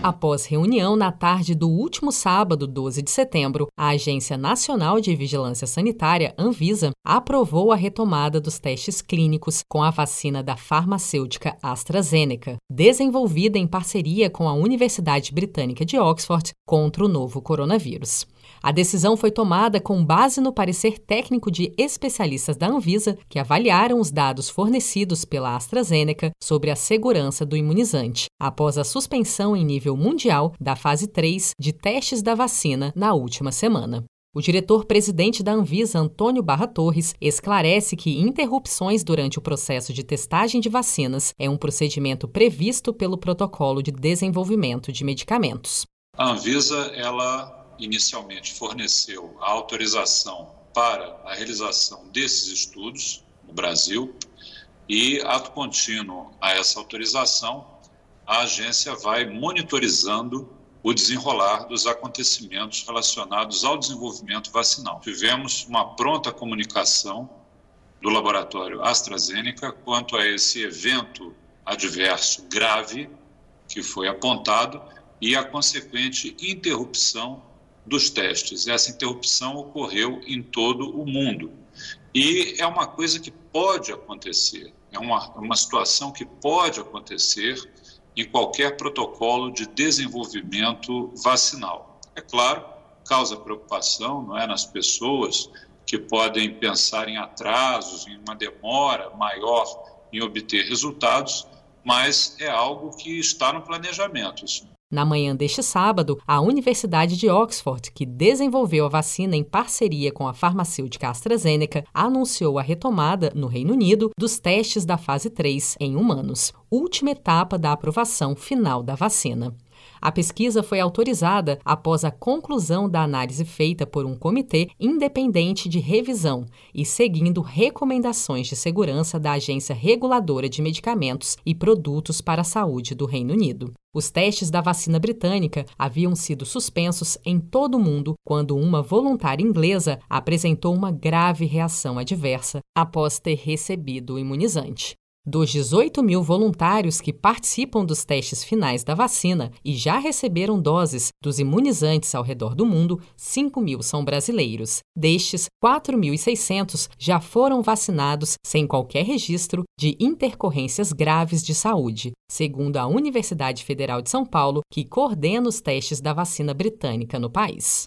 Após reunião na tarde do último sábado, 12 de setembro, a Agência Nacional de Vigilância Sanitária, Anvisa, aprovou a retomada dos testes clínicos com a vacina da farmacêutica AstraZeneca, desenvolvida em parceria com a Universidade Britânica de Oxford contra o novo coronavírus. A decisão foi tomada com base no parecer técnico de especialistas da Anvisa, que avaliaram os dados fornecidos pela AstraZeneca sobre a segurança do imunizante, após a suspensão em nível mundial da fase 3 de testes da vacina na última semana. O diretor-presidente da Anvisa, Antônio Barra Torres, esclarece que interrupções durante o processo de testagem de vacinas é um procedimento previsto pelo protocolo de desenvolvimento de medicamentos. A Anvisa ela inicialmente forneceu a autorização para a realização desses estudos no Brasil e, ato contínuo a essa autorização, a agência vai monitorizando o desenrolar dos acontecimentos relacionados ao desenvolvimento vacinal. Tivemos uma pronta comunicação do laboratório AstraZeneca quanto a esse evento adverso grave que foi apontado e a consequente interrupção dos testes. Essa interrupção ocorreu em todo o mundo. E é uma coisa que pode acontecer, é uma, uma situação que pode acontecer em qualquer protocolo de desenvolvimento vacinal. É claro, causa preocupação não é, nas pessoas que podem pensar em atrasos, em uma demora maior em obter resultados, mas é algo que está no planejamento. Na manhã deste sábado, a Universidade de Oxford, que desenvolveu a vacina em parceria com a farmacêutica AstraZeneca, anunciou a retomada, no Reino Unido, dos testes da fase 3 em humanos, última etapa da aprovação final da vacina. A pesquisa foi autorizada após a conclusão da análise feita por um comitê independente de revisão e seguindo recomendações de segurança da Agência Reguladora de Medicamentos e Produtos para a Saúde do Reino Unido. Os testes da vacina britânica haviam sido suspensos em todo o mundo quando uma voluntária inglesa apresentou uma grave reação adversa após ter recebido o imunizante. Dos 18 mil voluntários que participam dos testes finais da vacina e já receberam doses dos imunizantes ao redor do mundo, 5 mil são brasileiros. Destes, 4.600 já foram vacinados sem qualquer registro de intercorrências graves de saúde, segundo a Universidade Federal de São Paulo, que coordena os testes da vacina britânica no país.